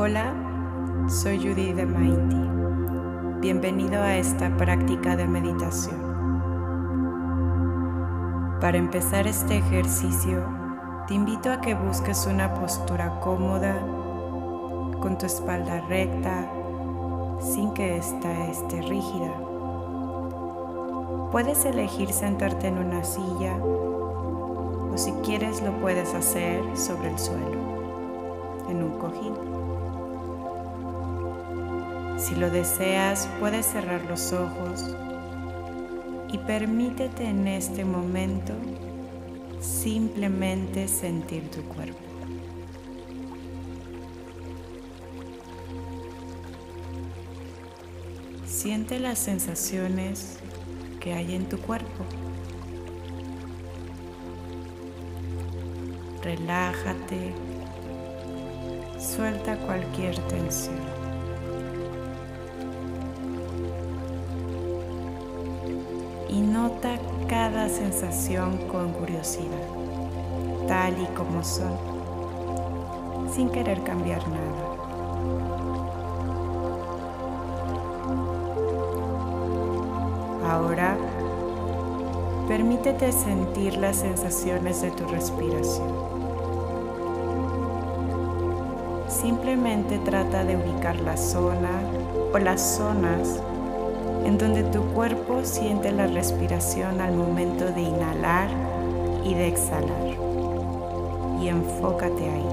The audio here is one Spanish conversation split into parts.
Hola, soy Judy de Maiti. Bienvenido a esta práctica de meditación. Para empezar este ejercicio, te invito a que busques una postura cómoda, con tu espalda recta, sin que ésta esté rígida. Puedes elegir sentarte en una silla o si quieres lo puedes hacer sobre el suelo, en un cojín. Si lo deseas, puedes cerrar los ojos y permítete en este momento simplemente sentir tu cuerpo. Siente las sensaciones que hay en tu cuerpo. Relájate, suelta cualquier tensión. Y nota cada sensación con curiosidad, tal y como son, sin querer cambiar nada. Ahora, permítete sentir las sensaciones de tu respiración. Simplemente trata de ubicar la zona o las zonas en donde tu cuerpo siente la respiración al momento de inhalar y de exhalar. Y enfócate ahí.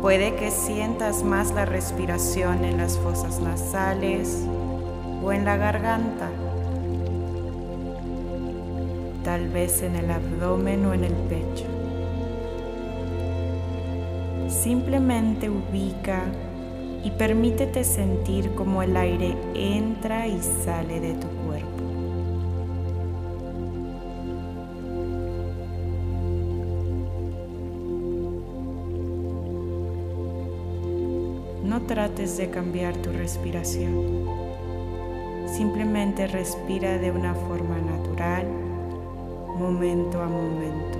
Puede que sientas más la respiración en las fosas nasales o en la garganta tal vez en el abdomen o en el pecho. Simplemente ubica y permítete sentir cómo el aire entra y sale de tu cuerpo. No trates de cambiar tu respiración. Simplemente respira de una forma natural momento a momento.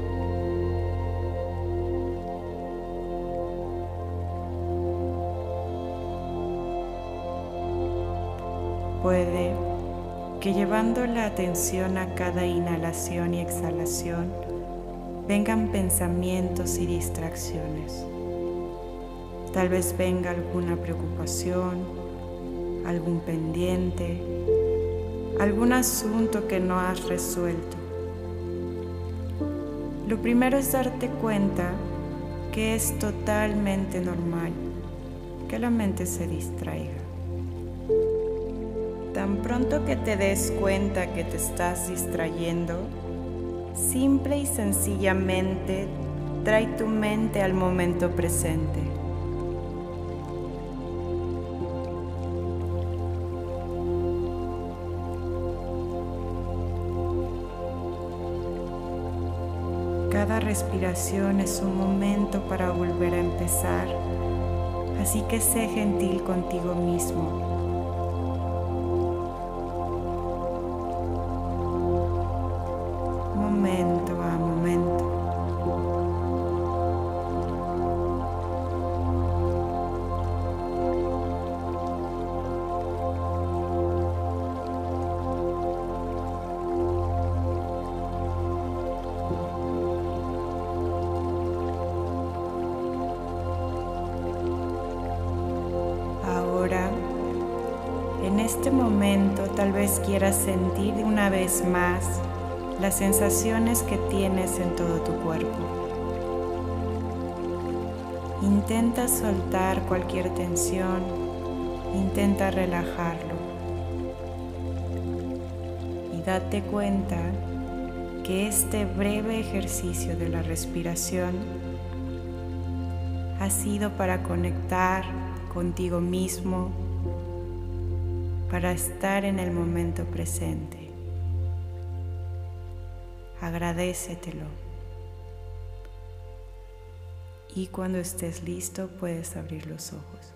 Puede que llevando la atención a cada inhalación y exhalación vengan pensamientos y distracciones. Tal vez venga alguna preocupación, algún pendiente, algún asunto que no has resuelto. Lo primero es darte cuenta que es totalmente normal que la mente se distraiga. Tan pronto que te des cuenta que te estás distrayendo, simple y sencillamente trae tu mente al momento presente. Cada respiración es un momento para volver a empezar, así que sé gentil contigo mismo. Este momento tal vez quieras sentir una vez más las sensaciones que tienes en todo tu cuerpo. Intenta soltar cualquier tensión, intenta relajarlo y date cuenta que este breve ejercicio de la respiración ha sido para conectar contigo mismo para estar en el momento presente. Agradecetelo. Y cuando estés listo puedes abrir los ojos.